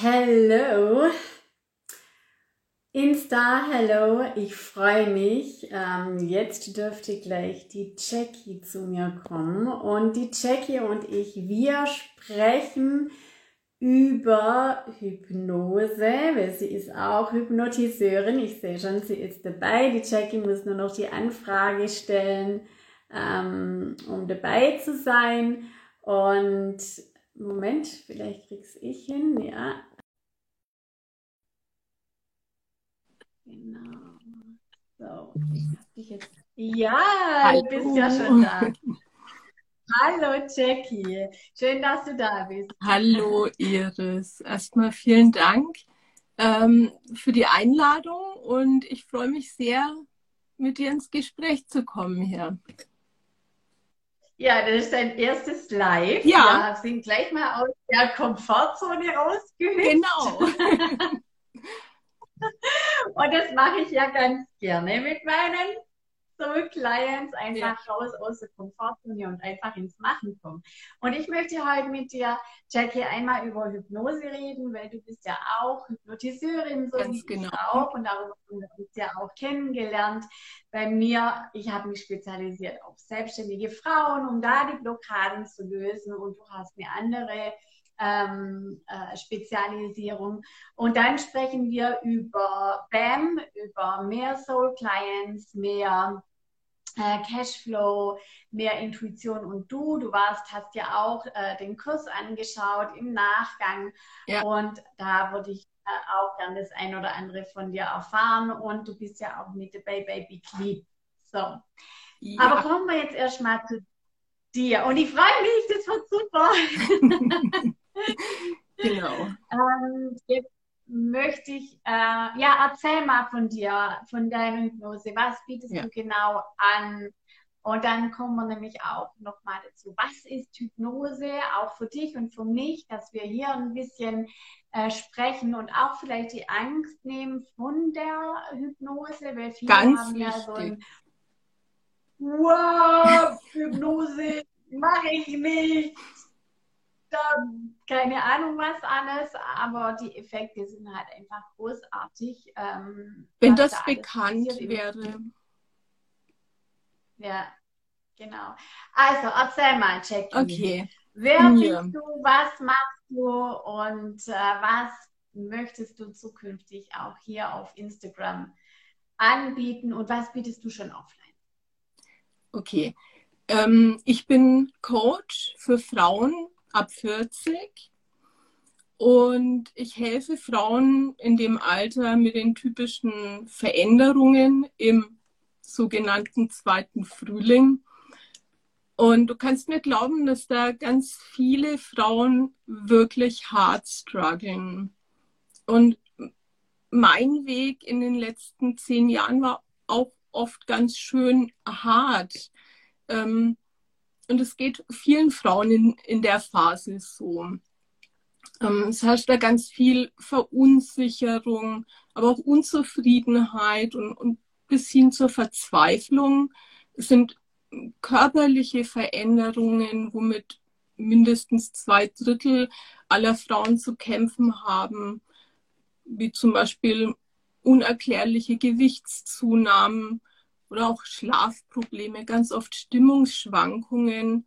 Hello. Insta, hello, ich freue mich. Ähm, jetzt dürfte gleich die Jackie zu mir kommen. Und die Jackie und ich, wir sprechen über Hypnose, weil sie ist auch Hypnotiseurin. Ich sehe schon, sie ist dabei. Die Jackie muss nur noch die Anfrage stellen, ähm, um dabei zu sein. Und Moment, vielleicht krieg's ich hin, ja. Genau. So, ich hab dich jetzt. Ja, Hallo. du bist ja schon da. Hallo Jackie, schön, dass du da bist. Hallo Iris, erstmal vielen Dank ähm, für die Einladung und ich freue mich sehr, mit dir ins Gespräch zu kommen hier. Ja, das ist dein erstes Live. Ja. Wir sind gleich mal aus der Komfortzone rausgehüpft. Genau. Und das mache ich ja ganz gerne mit meinen Soul Clients, einfach ja. raus aus der Komfortzone und einfach ins Machen kommen. Und ich möchte heute mit dir, Jackie, einmal über Hypnose reden, weil du bist ja auch Hypnotiseurin, so ganz wie genau. ich auch. Und darüber haben wir uns ja auch kennengelernt. Bei mir, ich habe mich spezialisiert auf selbstständige Frauen, um da die Blockaden zu lösen. Und du hast eine andere ähm, äh, Spezialisierung. Und dann sprechen wir über BAM, über mehr Soul Clients, mehr äh, Cashflow, mehr Intuition und du. Du warst, hast ja auch äh, den Kurs angeschaut im Nachgang ja. und da würde ich äh, auch gern das ein oder andere von dir erfahren und du bist ja auch mit dabei bei Big So. Ja. Aber kommen wir jetzt erstmal zu dir und ich freue mich, das wird super. genau. Ähm, jetzt möchte ich, äh, ja, erzähl mal von dir, von deiner Hypnose. Was bietest ja. du genau an? Und dann kommen wir nämlich auch nochmal dazu. Was ist Hypnose, auch für dich und für mich, dass wir hier ein bisschen äh, sprechen und auch vielleicht die Angst nehmen von der Hypnose, weil viele Ganz haben ja so ein Wow, Hypnose mache ich nicht keine Ahnung was alles, aber die Effekte sind halt einfach großartig. Ähm, Wenn das da bekannt wäre. Ja, genau. Also erzähl mal, Jackie. Okay. Wer ja. bist du, was machst du und äh, was möchtest du zukünftig auch hier auf Instagram anbieten und was bietest du schon offline? Okay. Ähm, ich bin Coach für Frauen ab 40 und ich helfe Frauen in dem Alter mit den typischen Veränderungen im sogenannten zweiten Frühling. Und du kannst mir glauben, dass da ganz viele Frauen wirklich hart strugglen. Und mein Weg in den letzten zehn Jahren war auch oft ganz schön hart. Ähm, und es geht vielen Frauen in, in der Phase so. Ähm, es herrscht da ganz viel Verunsicherung, aber auch Unzufriedenheit und, und bis hin zur Verzweiflung. Es sind körperliche Veränderungen, womit mindestens zwei Drittel aller Frauen zu kämpfen haben, wie zum Beispiel unerklärliche Gewichtszunahmen, oder auch Schlafprobleme, ganz oft Stimmungsschwankungen.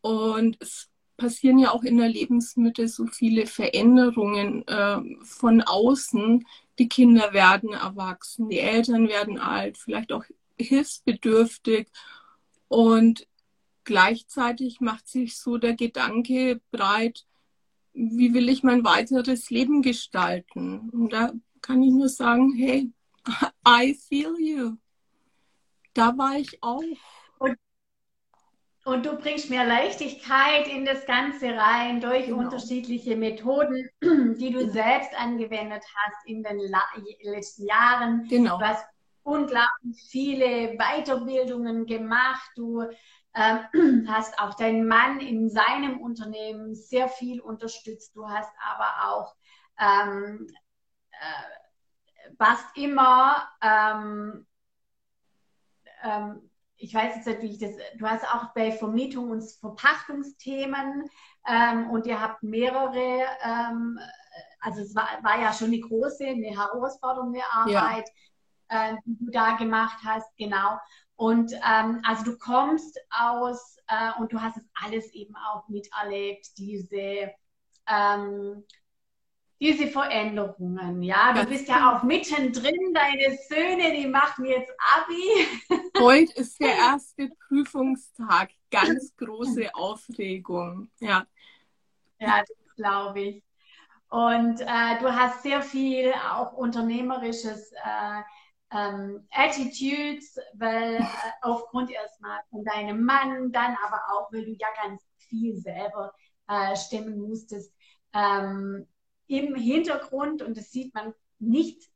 Und es passieren ja auch in der Lebensmitte so viele Veränderungen äh, von außen. Die Kinder werden erwachsen, die Eltern werden alt, vielleicht auch hilfsbedürftig. Und gleichzeitig macht sich so der Gedanke breit, wie will ich mein weiteres Leben gestalten? Und da kann ich nur sagen, hey, I feel you da war ich auch. Und, und du bringst mehr Leichtigkeit in das Ganze rein durch genau. unterschiedliche Methoden, die du selbst angewendet hast in den letzten Jahren. Genau. Du hast unglaublich viele Weiterbildungen gemacht. Du ähm, hast auch deinen Mann in seinem Unternehmen sehr viel unterstützt. Du hast aber auch ähm, äh, warst immer ähm, ähm, ich weiß jetzt nicht, wie ich das, du hast auch bei Vermietung und Verpachtungsthemen ähm, und ihr habt mehrere ähm, also es war, war ja schon eine große, eine herausfordernde Arbeit, ja. äh, die du da gemacht hast, genau. Und ähm, also du kommst aus äh, und du hast es alles eben auch miterlebt, diese ähm, diese Veränderungen, ja. Du bist ja auch mittendrin, deine Söhne, die machen jetzt Abi. Heute ist der erste Prüfungstag, ganz große Aufregung, ja. Ja, das glaube ich. Und äh, du hast sehr viel auch unternehmerisches äh, ähm, Attitudes, weil äh, aufgrund erstmal von deinem Mann, dann aber auch, weil du ja ganz viel selber äh, stemmen musstest. Ähm, im Hintergrund und das sieht man nicht.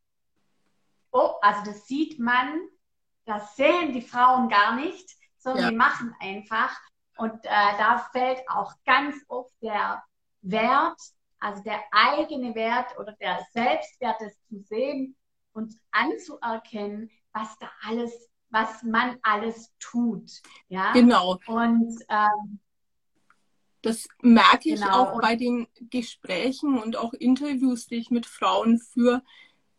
Oh, also das sieht man, das sehen die Frauen gar nicht, sondern ja. die machen einfach. Und äh, da fällt auch ganz oft der Wert, also der eigene Wert oder der Selbstwert, das zu sehen und anzuerkennen, was da alles, was man alles tut. Ja? Genau. Und ähm, das merke ich genau. auch bei den Gesprächen und auch Interviews, die ich mit Frauen führe,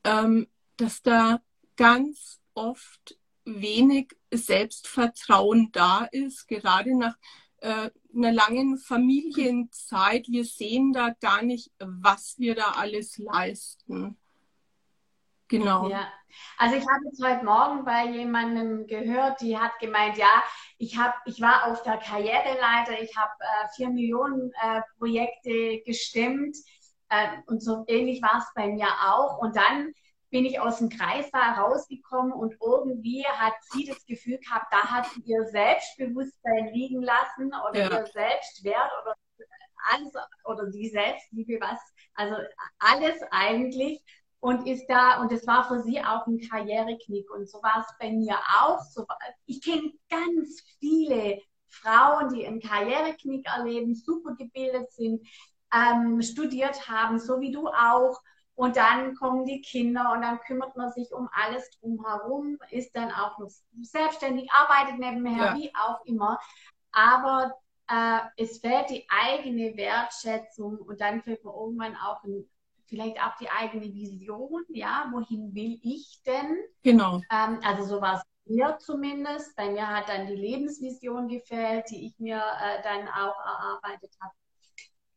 ähm, dass da ganz oft wenig Selbstvertrauen da ist, gerade nach äh, einer langen Familienzeit. Wir sehen da gar nicht, was wir da alles leisten. Genau. Ja. Also ich habe jetzt heute Morgen bei jemandem gehört, die hat gemeint, ja, ich habe, ich war auf der Karriereleiter, ich habe äh, vier Millionen äh, Projekte gestimmt äh, und so ähnlich war es bei mir auch. Und dann bin ich aus dem Kreis da rausgekommen und irgendwie hat sie das Gefühl gehabt, da hat sie ihr Selbstbewusstsein liegen lassen oder ja. ihr Selbstwert oder alles oder die Selbstliebe, was, also alles eigentlich und ist da, und es war für sie auch ein Karriereknick. Und so war es bei mir auch. So, ich kenne ganz viele Frauen, die einen Karriereknick erleben, super gebildet sind, ähm, studiert haben, so wie du auch. Und dann kommen die Kinder und dann kümmert man sich um alles drumherum, ist dann auch noch selbstständig, arbeitet nebenher, ja. wie auch immer. Aber äh, es fehlt die eigene Wertschätzung und dann fehlt man irgendwann auch ein vielleicht auch die eigene Vision, ja, wohin will ich denn? Genau. Ähm, also so war es mir zumindest. Bei mir hat dann die Lebensvision gefällt, die ich mir äh, dann auch erarbeitet habe.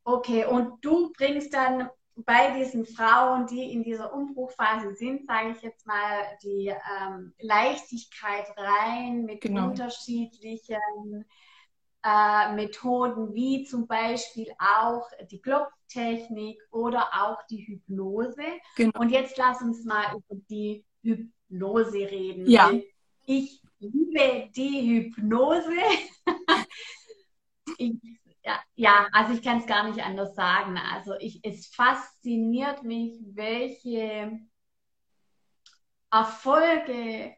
Okay, und du bringst dann bei diesen Frauen, die in dieser Umbruchphase sind, sage ich jetzt mal, die ähm, Leichtigkeit rein mit genau. unterschiedlichen äh, Methoden wie zum Beispiel auch die Klopftechnik oder auch die Hypnose. Genau. Und jetzt lass uns mal über die Hypnose reden. Ja. Ich liebe die Hypnose. ich, ja, ja, also ich kann es gar nicht anders sagen. Also ich, es fasziniert mich, welche Erfolge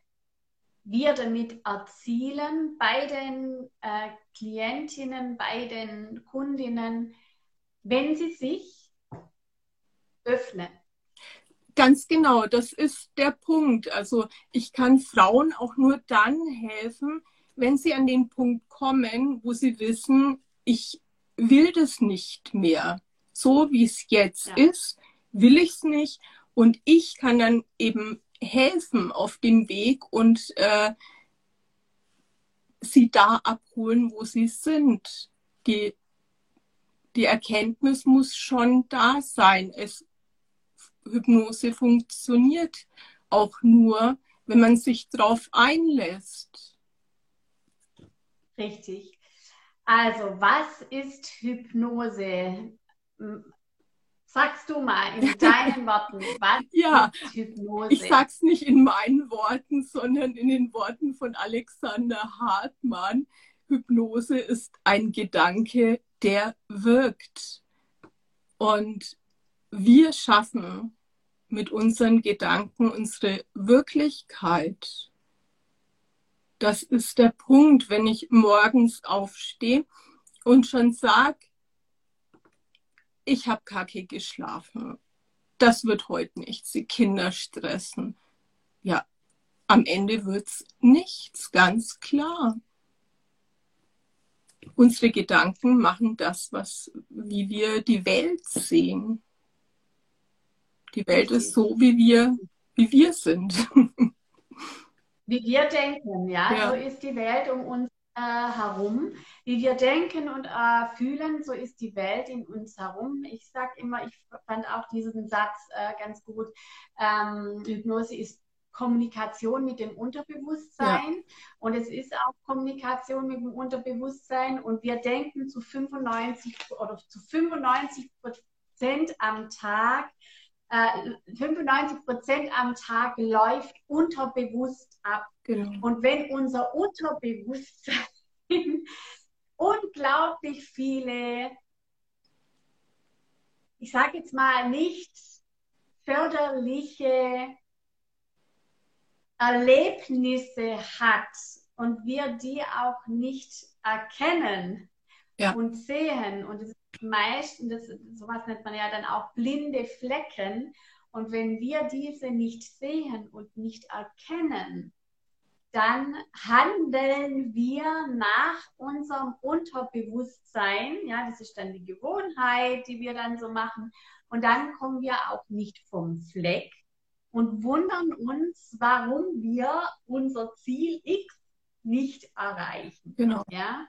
wir damit erzielen bei den äh, Klientinnen, bei den Kundinnen, wenn sie sich öffnen. Ganz genau, das ist der Punkt. Also ich kann Frauen auch nur dann helfen, wenn sie an den Punkt kommen, wo sie wissen, ich will das nicht mehr. So wie es jetzt ja. ist, will ich es nicht. Und ich kann dann eben helfen auf dem Weg und äh, sie da abholen, wo sie sind. Die, die Erkenntnis muss schon da sein. Es, Hypnose funktioniert auch nur, wenn man sich darauf einlässt. Richtig. Also, was ist Hypnose? Sagst du mal in deinen Worten, was ja, ist Hypnose? Ich sag's nicht in meinen Worten, sondern in den Worten von Alexander Hartmann. Hypnose ist ein Gedanke, der wirkt. Und wir schaffen mit unseren Gedanken unsere Wirklichkeit. Das ist der Punkt, wenn ich morgens aufstehe und schon sage, ich habe kacke geschlafen. Das wird heute nichts, die Kinder stressen. Ja, am Ende wird's nichts, ganz klar. Unsere Gedanken machen das, was, wie wir die Welt sehen. Die Welt ist so, wie wir, wie wir sind. Wie wir denken, ja? ja. So ist die Welt um uns äh, herum. Wie wir denken und äh, fühlen, so ist die Welt in uns herum. Ich sage immer, ich fand auch diesen Satz äh, ganz gut. Ähm, Hypnose ist Kommunikation mit dem Unterbewusstsein ja. und es ist auch Kommunikation mit dem Unterbewusstsein und wir denken zu 95 oder zu 95 Prozent am Tag, 95 Prozent am Tag läuft unterbewusst ab. Genau. Und wenn unser Unterbewusstsein unglaublich viele, ich sage jetzt mal nicht förderliche Erlebnisse hat und wir die auch nicht erkennen ja. und sehen, und das ist meistens, das, sowas nennt man ja dann auch blinde Flecken, und wenn wir diese nicht sehen und nicht erkennen, dann handeln wir nach unserem Unterbewusstsein. Ja, das ist dann die Gewohnheit, die wir dann so machen. Und dann kommen wir auch nicht vom Fleck, und wundern uns, warum wir unser Ziel X nicht erreichen. Genau. Ja?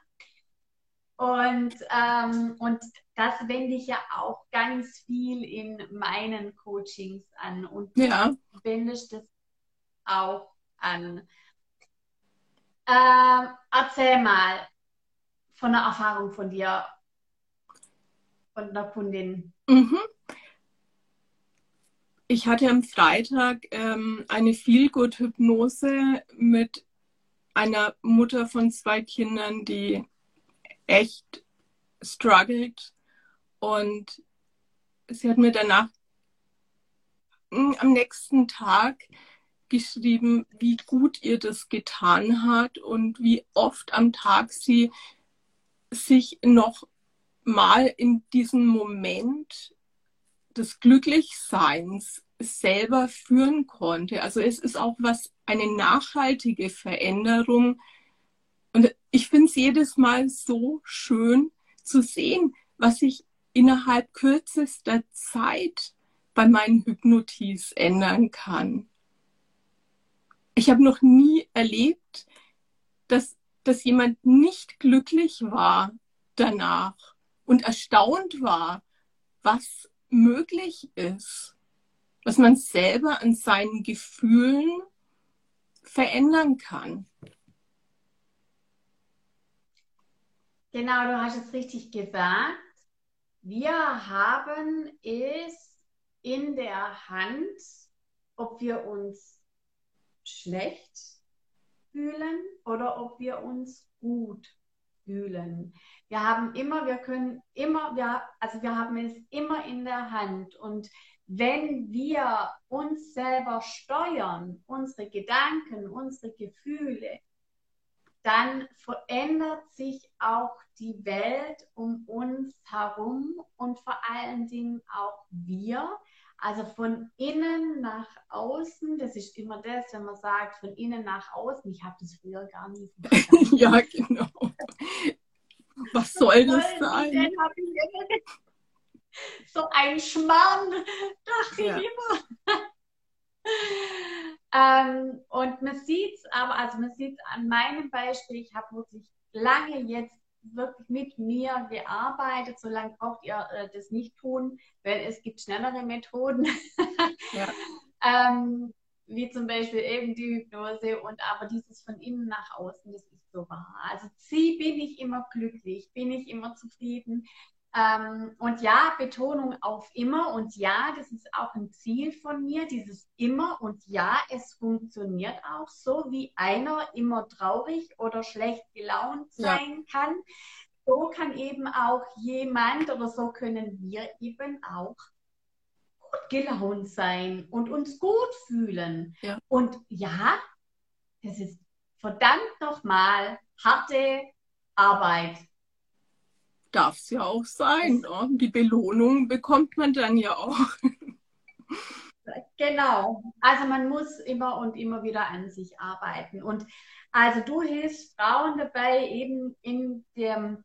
Und, ähm, und das wende ich ja auch ganz viel in meinen Coachings an und ja. wende ich das auch an. Ähm, erzähl mal von einer Erfahrung von dir und einer Kundin. Mhm. Ich hatte am Freitag ähm, eine Feelgood-Hypnose mit einer Mutter von zwei Kindern, die echt struggled. Und sie hat mir danach hm, am nächsten Tag geschrieben, wie gut ihr das getan hat und wie oft am Tag sie sich noch mal in diesen Moment des Glücklichseins selber führen konnte. Also es ist auch was, eine nachhaltige Veränderung. Ich finde es jedes Mal so schön zu sehen, was sich innerhalb kürzester Zeit bei meinen Hypnotis ändern kann. Ich habe noch nie erlebt, dass, dass jemand nicht glücklich war danach und erstaunt war, was möglich ist, was man selber an seinen Gefühlen verändern kann. Genau, du hast es richtig gesagt. Wir haben es in der Hand, ob wir uns schlecht fühlen oder ob wir uns gut fühlen. Wir haben immer, wir können immer, wir, also wir haben es immer in der Hand. Und wenn wir uns selber steuern, unsere Gedanken, unsere Gefühle, dann verändert sich auch die Welt um uns herum und vor allen Dingen auch wir. Also von innen nach außen, das ist immer das, wenn man sagt, von innen nach außen. Ich habe das früher gar nicht verstanden. ja, genau. Was soll das sein? So ein Schmarrn, dachte ja. ich immer. Ähm, und man sieht es aber, also man sieht es an meinem Beispiel, ich habe wirklich lange jetzt wirklich mit mir gearbeitet. So lange braucht ihr äh, das nicht tun, weil es gibt schnellere Methoden. ja. ähm, wie zum Beispiel eben die Hypnose und aber dieses von innen nach außen, das ist so wahr. Also sie bin ich immer glücklich, bin ich immer zufrieden. Ähm, und ja, Betonung auf immer und ja, das ist auch ein Ziel von mir, dieses immer und ja, es funktioniert auch so, wie einer immer traurig oder schlecht gelaunt sein ja. kann. So kann eben auch jemand oder so können wir eben auch gut gelaunt sein und uns gut fühlen. Ja. Und ja, das ist verdammt nochmal harte Arbeit. Darf es ja auch sein. Ne? Die Belohnung bekommt man dann ja auch. Genau. Also man muss immer und immer wieder an sich arbeiten. Und also du hilfst Frauen dabei, eben in dem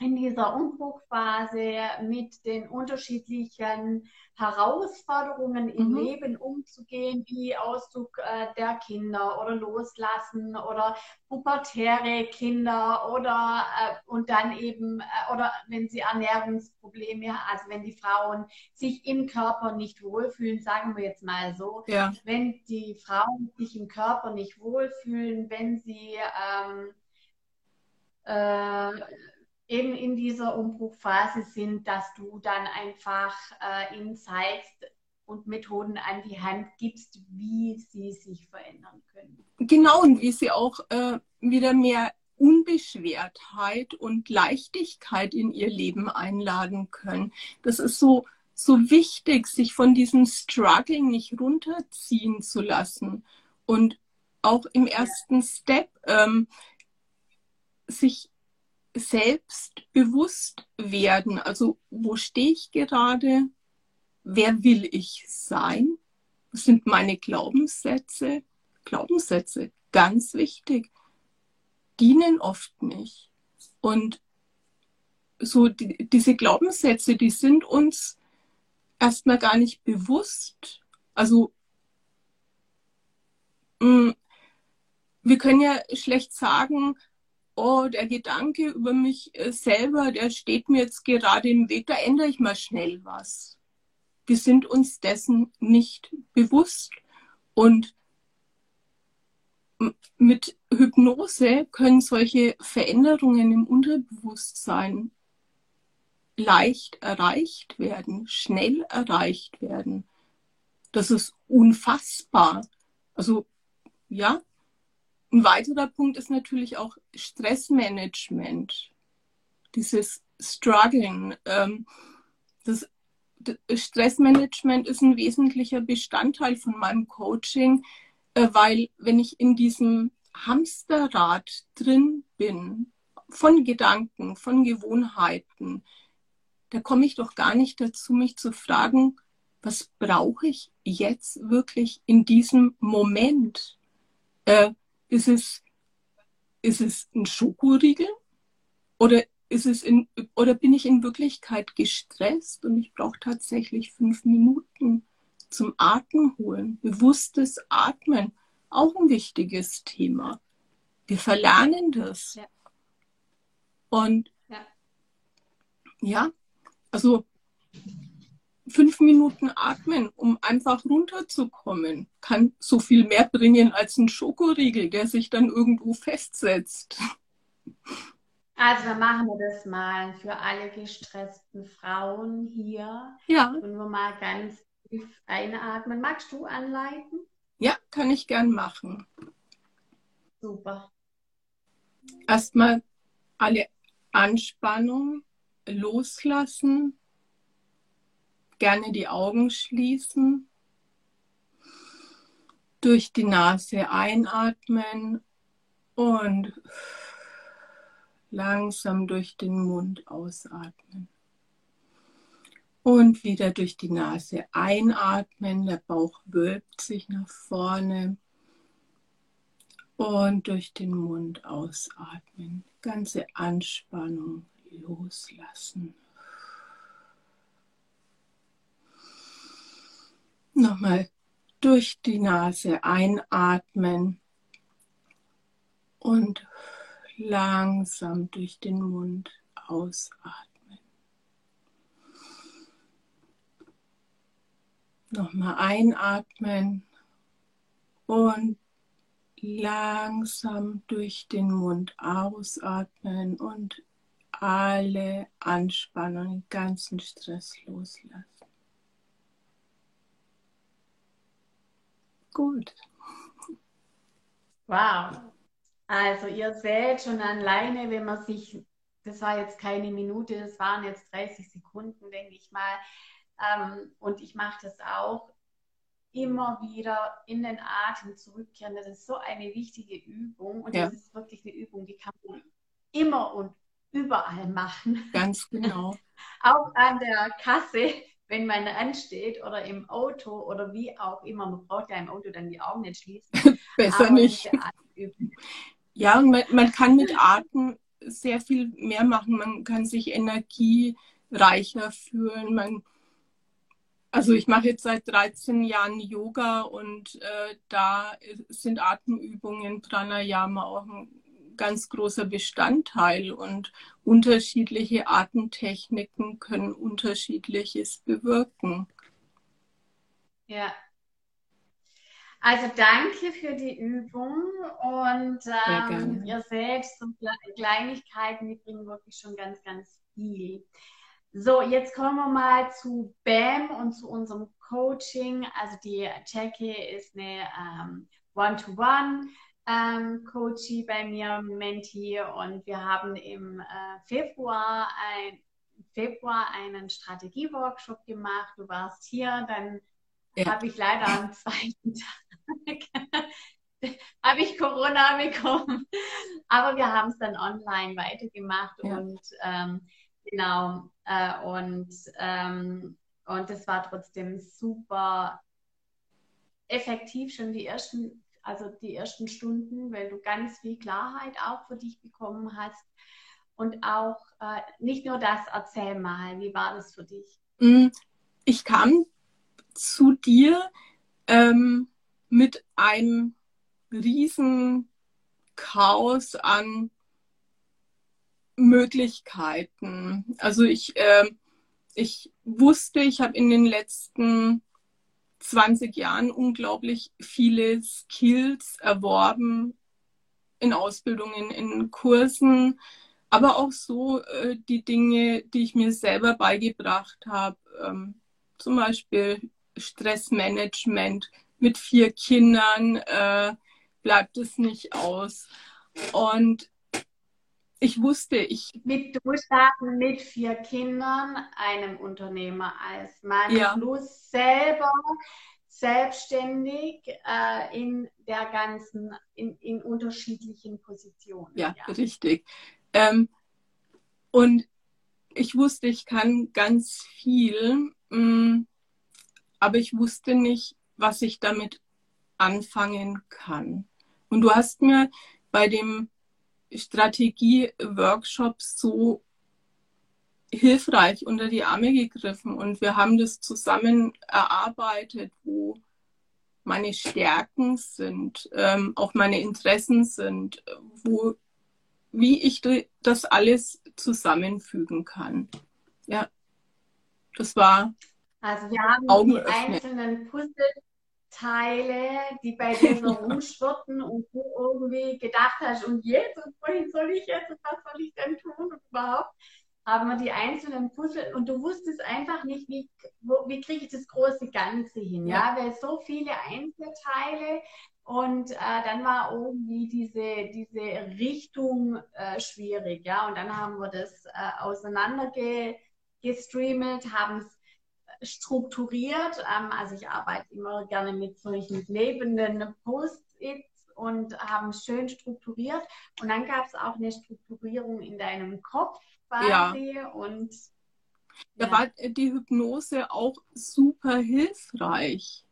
in dieser Umbruchphase mit den unterschiedlichen Herausforderungen im mhm. Leben umzugehen, wie Auszug äh, der Kinder oder Loslassen oder pubertäre Kinder oder äh, und dann eben äh, oder wenn sie Ernährungsprobleme, also wenn die Frauen sich im Körper nicht wohlfühlen, sagen wir jetzt mal so, ja. wenn die Frauen sich im Körper nicht wohlfühlen, wenn sie ähm, äh, eben in dieser Umbruchphase sind, dass du dann einfach äh, ihnen zeigst und Methoden an die Hand gibst, wie sie sich verändern können. Genau, und wie sie auch äh, wieder mehr Unbeschwertheit und Leichtigkeit in ihr Leben einladen können. Das ist so, so wichtig, sich von diesem Struggling nicht runterziehen zu lassen und auch im ersten Step ähm, sich selbstbewusst werden. Also wo stehe ich gerade? Wer will ich sein? Was sind meine Glaubenssätze? Glaubenssätze, ganz wichtig, dienen oft nicht. Und so die, diese Glaubenssätze, die sind uns erstmal gar nicht bewusst. Also mh, mm, wir können ja schlecht sagen, oh, der Gedanke über mich äh, selber, der steht mir jetzt gerade im Weg, da ändere ich mal schnell was. Wir sind uns dessen nicht bewusst. Und mit Hypnose können solche Veränderungen im Unterbewusstsein leicht erreicht werden, schnell erreicht werden. Das ist unfassbar. Also ja, ein weiterer Punkt ist natürlich auch Stressmanagement. Dieses Struggling. Ähm, das, Stressmanagement ist ein wesentlicher Bestandteil von meinem Coaching, äh, weil wenn ich in diesem Hamsterrad drin bin, von Gedanken, von Gewohnheiten, da komme ich doch gar nicht dazu, mich zu fragen, was brauche ich jetzt wirklich in diesem Moment? Äh, ist es, ist es ein Schokoriegel? Oder ist es in, oder bin ich in Wirklichkeit gestresst und ich brauche tatsächlich fünf Minuten zum Atmen holen? Bewusstes Atmen, auch ein wichtiges Thema. Wir verlernen das. Ja. Und ja. ja, also fünf Minuten atmen, um einfach runterzukommen, kann so viel mehr bringen als ein Schokoriegel, der sich dann irgendwo festsetzt. Also dann machen wir das mal für alle gestressten Frauen hier. Ja. Und wir mal ganz tief einatmen. Magst du anleiten? Ja, kann ich gern machen. Super. Erstmal alle Anspannung loslassen gerne die Augen schließen, durch die Nase einatmen und langsam durch den Mund ausatmen. Und wieder durch die Nase einatmen, der Bauch wölbt sich nach vorne und durch den Mund ausatmen. Ganze Anspannung loslassen. Nochmal durch die Nase einatmen und langsam durch den Mund ausatmen. Nochmal einatmen und langsam durch den Mund ausatmen und alle Anspannung, den ganzen Stress loslassen. Gut. Wow. Also ihr seht schon alleine, wenn man sich, das war jetzt keine Minute, das waren jetzt 30 Sekunden, denke ich mal. Ähm, und ich mache das auch immer wieder in den Atem zurückkehren. Das ist so eine wichtige Übung und ja. das ist wirklich eine Übung, die kann man immer und überall machen. Ganz genau. auch an der Kasse wenn man ansteht oder im Auto oder wie auch immer, man braucht ja im Auto dann die Augen nicht schließen. Besser nicht. Ja, und man, man, kann mit Atem sehr viel mehr machen. Man kann sich energiereicher fühlen. Man, also ich mache jetzt seit 13 Jahren Yoga und äh, da sind Atemübungen, Pranayama auch ein ganz großer Bestandteil und unterschiedliche Atemtechniken können unterschiedliches bewirken. Ja, also danke für die Übung und ähm, ihr seht, so Kleinigkeiten, die bringen wirklich schon ganz, ganz viel. So, jetzt kommen wir mal zu BAM und zu unserem Coaching. Also die Jackie ist eine ähm, One-to-One ähm, Coachie bei mir, Menti, und wir haben im äh, Februar, ein, Februar einen Strategieworkshop gemacht. Du warst hier, dann ja. habe ich leider am zweiten Tag habe ich Corona bekommen. Aber wir haben es dann online weitergemacht ja. und ähm, genau äh, und ähm, und es war trotzdem super effektiv schon die ersten also die ersten Stunden, weil du ganz viel Klarheit auch für dich bekommen hast und auch äh, nicht nur das erzähl mal, wie war das für dich? Mm, ich kam zu dir ähm, mit einem riesen Chaos an Möglichkeiten. Also ich, äh, ich wusste, ich habe in den letzten 20 Jahren unglaublich viele Skills erworben in Ausbildungen, in Kursen, aber auch so äh, die Dinge, die ich mir selber beigebracht habe, ähm, zum Beispiel Stressmanagement mit vier Kindern äh, bleibt es nicht aus. Und ich wusste, ich. Mit Durchstarten mit vier Kindern, einem Unternehmer als Mann, ja. plus selber selbstständig äh, in der ganzen, in, in unterschiedlichen Positionen. Ja, ja. richtig. Ähm, und ich wusste, ich kann ganz viel. Mh, mm, aber ich wusste nicht, was ich damit anfangen kann. Und du hast mir bei dem Strategie-Workshop so hilfreich unter die Arme gegriffen und wir haben das zusammen erarbeitet, wo meine Stärken sind, ähm, auch meine Interessen sind, wo, wie ich das alles zusammenfügen kann. Ja, das war also wir haben Augen die öffnen. einzelnen Puzzleteile, die bei dir so rumschwirrten und du irgendwie gedacht hast, und jetzt, und wohin soll ich jetzt, und was soll ich denn tun und überhaupt, haben wir die einzelnen Puzzle und du wusstest einfach nicht, wie, wie kriege ich das große Ganze hin, ja, ja? weil so viele Einzelteile und äh, dann war irgendwie diese, diese Richtung äh, schwierig, ja, und dann haben wir das äh, auseinandergestreamt, haben es strukturiert. Ähm, also ich arbeite immer gerne mit solchen lebenden Post-its und haben schön strukturiert. Und dann gab es auch eine Strukturierung in deinem Kopf quasi. Ja. Und da ja. war die Hypnose auch super hilfreich.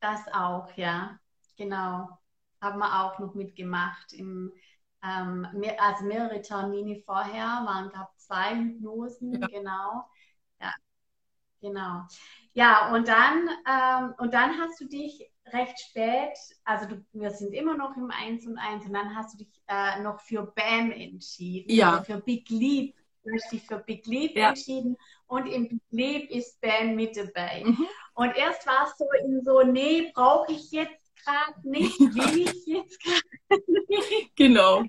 Das auch, ja. Genau. Haben wir auch noch mitgemacht im ähm, mehr, also mehrere Termine vorher, waren glaube zwei Hypnosen, ja. genau. Ja, genau. Ja, und dann, ähm, und dann hast du dich recht spät, also du, wir sind immer noch im 1 und 1 und dann hast du dich äh, noch für BAM entschieden, ja. Also für Big Leap. Du hast dich für Big Leap ja. entschieden und im Big Leap ist BAM mit dabei. Mhm. Und erst war es so in so, nee, brauche ich jetzt gerade nicht, will ich jetzt gerade nicht. Genau.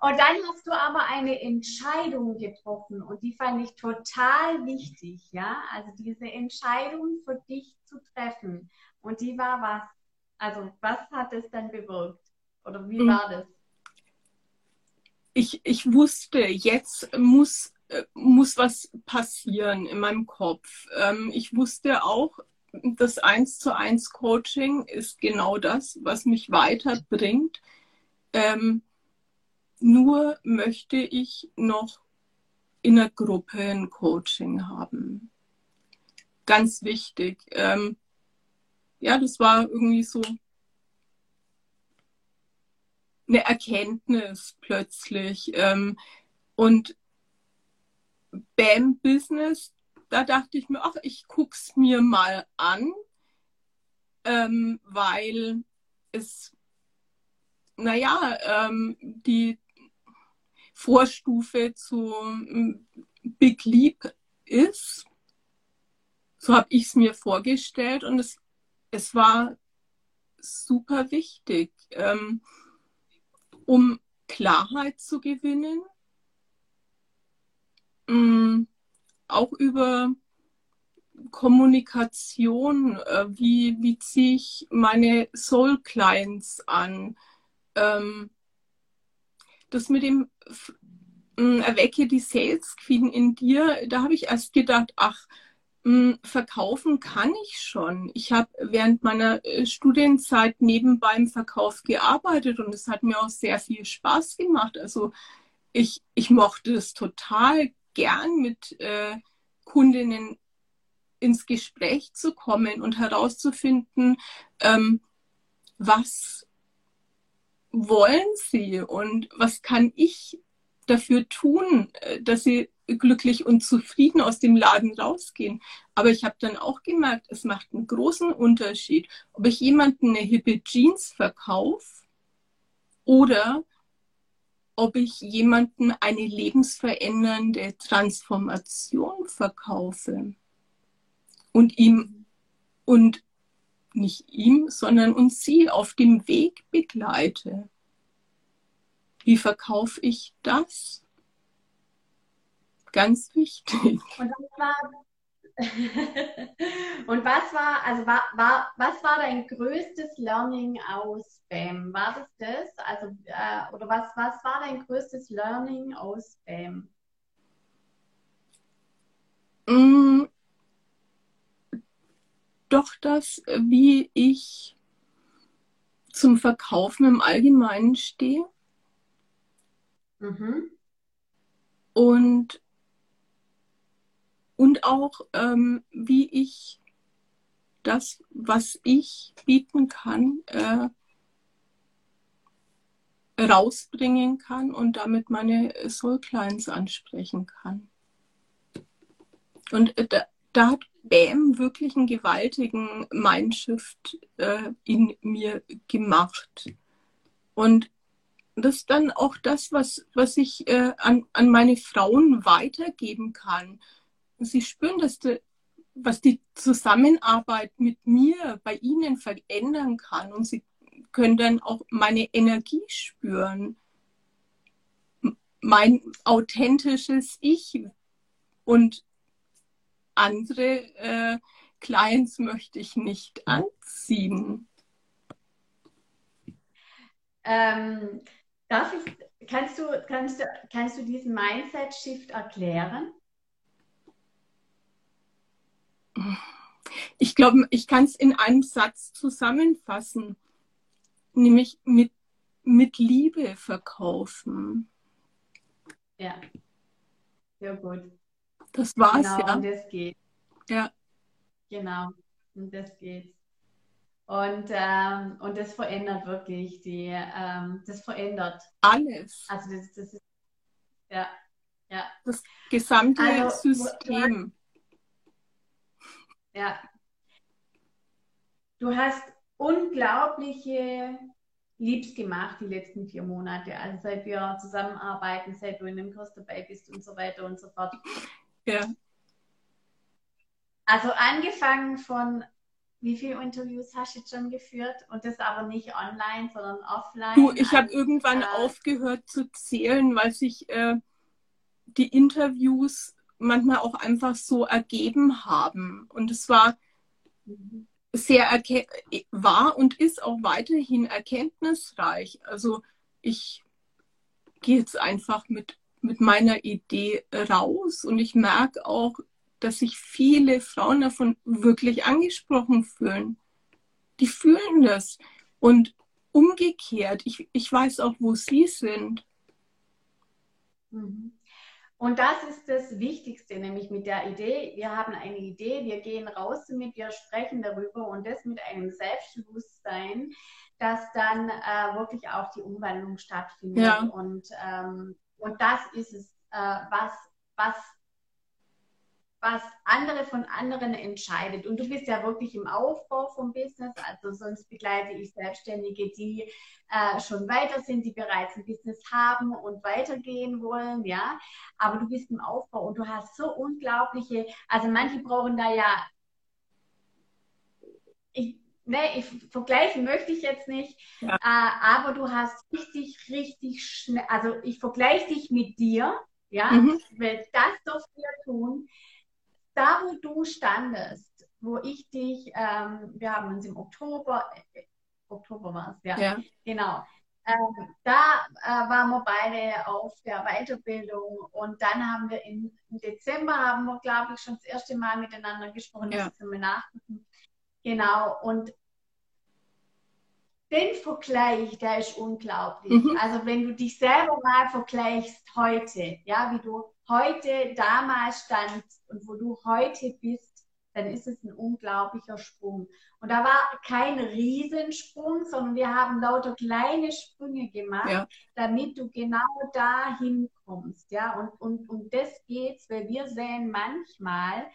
Und dann hast du aber eine Entscheidung getroffen und die fand ich total wichtig, ja. Also diese Entscheidung für dich zu treffen. Und die war was? Also was hat es dann bewirkt? Oder wie hm. war das? Ich, ich wusste, jetzt muss, äh, muss was passieren in meinem Kopf. Ähm, ich wusste auch, das Eins zu eins Coaching ist genau das, was mich weiterbringt. Ähm, nur möchte ich noch in der Gruppe ein Coaching haben. Ganz wichtig. Ähm, ja, das war irgendwie so eine Erkenntnis plötzlich. Ähm, und BAM Business, da dachte ich mir, ach, ich guck's mir mal an, ähm, weil es, naja, ähm, die Vorstufe zu ähm, Big Leap ist. So habe ich es mir vorgestellt und es, es war super wichtig, ähm, um Klarheit zu gewinnen, ähm, auch über Kommunikation, äh, wie, wie ziehe ich meine Soul Clients an, ähm, das mit dem äh, Erwecke die Sales Queen in dir, da habe ich erst gedacht, ach, mh, verkaufen kann ich schon. Ich habe während meiner äh, Studienzeit nebenbei im Verkauf gearbeitet und es hat mir auch sehr viel Spaß gemacht. Also ich, ich mochte es total gern mit äh, Kundinnen ins Gespräch zu kommen und herauszufinden, ähm, was wollen sie und was kann ich dafür tun, äh, dass sie glücklich und zufrieden aus dem Laden rausgehen. Aber ich habe dann auch gemerkt, es macht einen großen Unterschied, ob ich jemanden eine hippe Jeans verkaufe oder ob ich jemanden eine lebensverändernde Transformation verkaufe und ihm und nicht ihm, sondern uns sie auf dem Weg begleite. Wie verkaufe ich das? Ganz wichtig. Und, war, und was war, also war, war, was war dein größtes Learning aus BAM? War das das? Also, äh, oder was, was war dein größtes Learning aus BAM? Mm, doch das, wie ich zum Verkaufen im Allgemeinen stehe. Mhm. Und, und auch, ähm, wie ich das, was ich bieten kann, äh, rausbringen kann und damit meine Soul Clients ansprechen kann. Und äh, da, da hat Bam wirklich einen gewaltigen Mindshift äh, in mir gemacht. Und das ist dann auch das, was, was ich äh, an, an meine Frauen weitergeben kann. Sie spüren, dass de, was die Zusammenarbeit mit mir bei ihnen verändern kann. Und sie können dann auch meine Energie spüren. Mein authentisches Ich. Und andere äh, Clients möchte ich nicht anziehen. Ähm, darf ich, kannst du, kannst du, kannst du diesen Mindset-Shift erklären? Ich glaube, ich kann es in einem Satz zusammenfassen, nämlich mit, mit Liebe verkaufen. Ja, sehr gut. Das war's, genau, ja. Und das geht. Ja. Genau, und das geht. Und, ähm, und das verändert wirklich die, ähm, das verändert. Alles. Also das, das ist, ja, ja. Das gesamte also, System. Ja. Du hast unglaubliche Liebs gemacht die letzten vier Monate. Also seit wir zusammenarbeiten, seit du in dem Kurs dabei bist und so weiter und so fort. Ja. Also angefangen von, wie viele Interviews hast du jetzt schon geführt? Und das aber nicht online, sondern offline. Du, ich habe irgendwann äh, aufgehört zu zählen, weil sich äh, die Interviews manchmal auch einfach so ergeben haben. Und es war sehr war und ist auch weiterhin erkenntnisreich. Also ich gehe jetzt einfach mit mit meiner Idee raus und ich merke auch, dass sich viele Frauen davon wirklich angesprochen fühlen. Die fühlen das. Und umgekehrt, ich, ich weiß auch, wo sie sind. Mhm. Und das ist das Wichtigste, nämlich mit der Idee. Wir haben eine Idee, wir gehen raus damit, wir sprechen darüber und das mit einem Selbstbewusstsein, dass dann äh, wirklich auch die Umwandlung stattfindet. Ja. Und, ähm, und das ist es, äh, was, was was andere von anderen entscheidet. Und du bist ja wirklich im Aufbau vom Business, also sonst begleite ich Selbstständige, die äh, schon weiter sind, die bereits ein Business haben und weitergehen wollen, ja. Aber du bist im Aufbau und du hast so unglaubliche, also manche brauchen da ja, ich, ne, ich vergleichen möchte ich jetzt nicht, ja. äh, aber du hast richtig, richtig schnell, also ich vergleiche dich mit dir, ja, mhm. weil das durfst wir tun da, wo du standest, wo ich dich, ähm, wir haben uns im Oktober, äh, Oktober war es, ja, ja, genau. Ähm, da äh, waren wir beide auf der Weiterbildung und dann haben wir im, Dezember, haben wir, glaube ich, schon das erste Mal miteinander gesprochen, ja. das wir nachgucken. Genau, und den Vergleich, der ist unglaublich. Mhm. Also wenn du dich selber mal vergleichst heute, ja, wie du heute damals standst und wo du heute bist, dann ist es ein unglaublicher Sprung. Und da war kein Riesensprung, sondern wir haben lauter kleine Sprünge gemacht, ja. damit du genau dahin kommst. Ja, und, und, und das geht's, weil wir sehen manchmal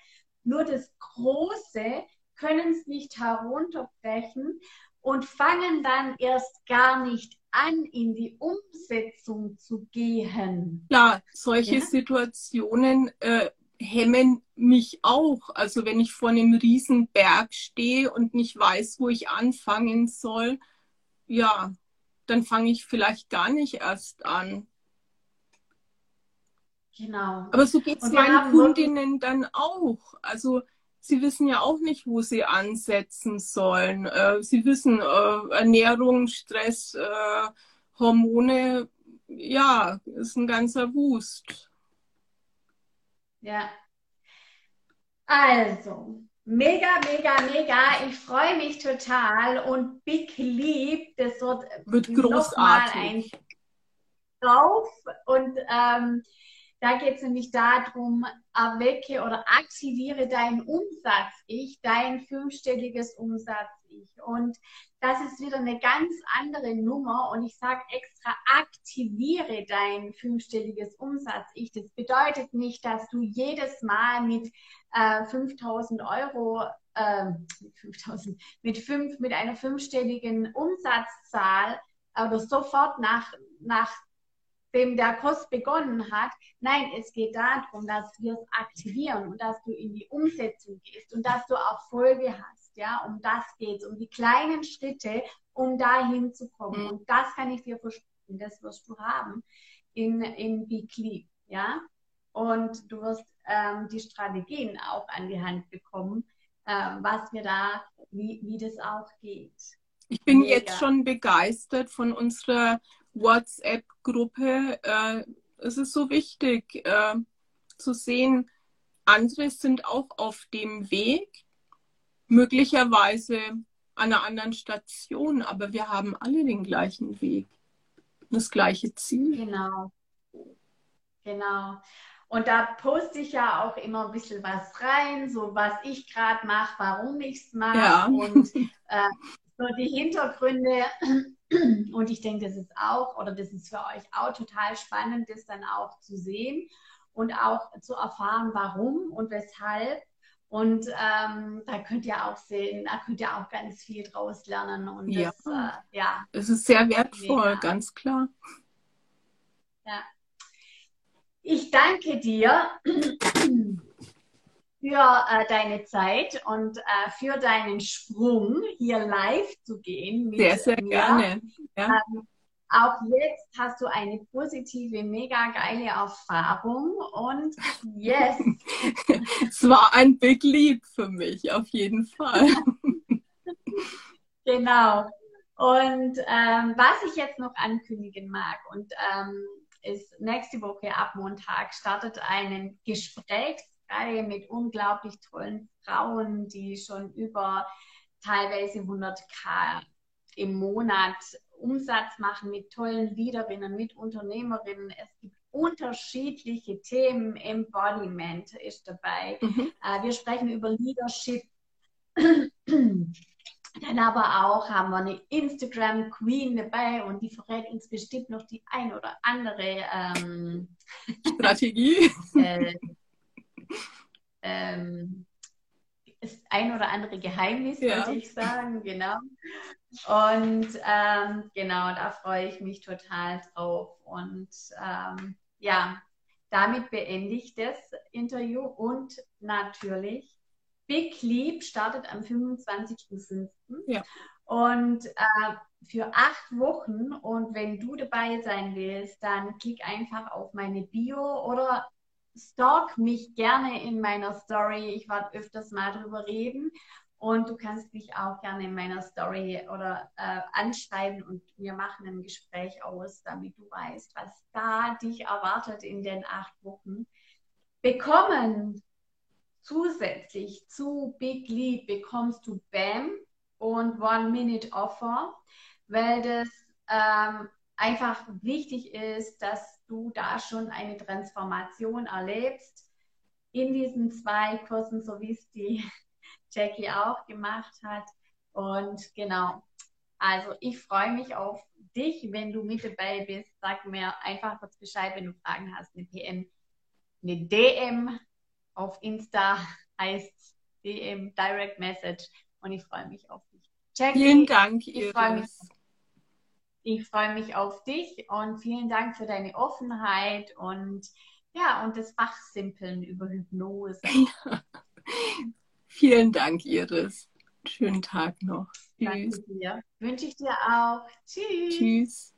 nur das Große, können es nicht herunterbrechen und fangen dann erst gar nicht an, in die Umsetzung zu gehen. Ja, solche ja? Situationen äh, hemmen mich auch. Also wenn ich vor einem riesen Berg stehe und nicht weiß, wo ich anfangen soll, ja, dann fange ich vielleicht gar nicht erst an. Genau. Aber so geht es meinen Kundinnen dann auch. Also sie wissen ja auch nicht, wo sie ansetzen sollen. Äh, sie wissen äh, Ernährung, Stress, äh, Hormone, ja, ist ein ganzer Wust. Ja. Also, mega, mega, mega. Ich freue mich total und Big Lieb, das wird, wird großartig. ein drauf und ähm, da geht es nämlich darum, erwecke oder aktiviere dein Umsatz-Ich, dein fünfstelliges Umsatz-Ich. Und das ist wieder eine ganz andere Nummer. Und ich sage extra, aktiviere dein fünfstelliges Umsatz-Ich. Das bedeutet nicht, dass du jedes Mal mit äh, 5000 Euro, äh, 5000, mit, fünf, mit einer fünfstelligen Umsatzzahl oder sofort nach, nach dem der Kurs begonnen hat. Nein, es geht darum, dass wir es aktivieren und dass du in die Umsetzung gehst und dass du Erfolge hast. Ja, um das geht es, um die kleinen Schritte, um dahin zu kommen. Mhm. Und das kann ich dir versprechen, das wirst du haben in, in Be Clean. Ja, und du wirst ähm, die Strategien auch an die Hand bekommen, äh, was wir da, wie, wie das auch geht. Ich bin Mega. jetzt schon begeistert von unserer WhatsApp-Gruppe. Äh, es ist so wichtig äh, zu sehen, andere sind auch auf dem Weg, möglicherweise an einer anderen Station, aber wir haben alle den gleichen Weg, das gleiche Ziel. Genau. Genau. Und da poste ich ja auch immer ein bisschen was rein, so was ich gerade mache, warum ich es mache ja. und äh, so die Hintergründe. Und ich denke, das ist auch, oder das ist für euch auch total spannend, das dann auch zu sehen und auch zu erfahren, warum und weshalb. Und ähm, da könnt ihr auch sehen, da könnt ihr auch ganz viel draus lernen. Und ja, das, äh, ja. es ist sehr wertvoll, mega. ganz klar. Ja. Ich danke dir für äh, deine Zeit und äh, für deinen Sprung, hier live zu gehen. sehr, sehr mir. gerne. Ja. Ähm, auch jetzt hast du eine positive, mega geile Erfahrung und yes. es war ein Big Leap für mich, auf jeden Fall. genau. Und ähm, was ich jetzt noch ankündigen mag und ähm, ist nächste Woche ab Montag startet ein Gesprächs Reihe mit unglaublich tollen Frauen, die schon über teilweise 100k im Monat Umsatz machen mit tollen Leaderinnen, mit Unternehmerinnen. Es gibt unterschiedliche Themen. Embodiment ist dabei. Mhm. Äh, wir sprechen über Leadership. Dann aber auch haben wir eine Instagram Queen dabei und die verrät uns bestimmt noch die ein oder andere ähm, Strategie. äh, ähm, ist ein oder andere Geheimnis, ja. würde ich sagen, genau. Und ähm, genau, da freue ich mich total drauf. Und ähm, ja, damit beende ich das Interview und natürlich Big Leap startet am 25.05. Ja. Und äh, für acht Wochen. Und wenn du dabei sein willst, dann klick einfach auf meine Bio oder stalk mich gerne in meiner Story. Ich werde öfters mal drüber reden. Und du kannst mich auch gerne in meiner Story oder äh, anschreiben und wir machen ein Gespräch aus, damit du weißt, was da dich erwartet in den acht Wochen. Bekommen zusätzlich zu Big Lead bekommst du BAM und One Minute Offer, weil das ähm, einfach wichtig ist, dass du da schon eine Transformation erlebst in diesen zwei Kursen, so wie es die Jackie auch gemacht hat. Und genau, also ich freue mich auf dich, wenn du mit dabei bist. Sag mir einfach kurz Bescheid, wenn du Fragen hast, eine PM, eine DM auf Insta heißt DM Direct Message und ich freue mich auf dich. Jackie, vielen Dank, ich freue mich. Ich freue mich auf dich und vielen Dank für deine Offenheit und ja, und das Fachsimpeln über Hypnose. Ja. Vielen Dank, Iris. Schönen Tag noch. Tschüss. Danke dir. Wünsche ich dir auch. Tschüss. Tschüss.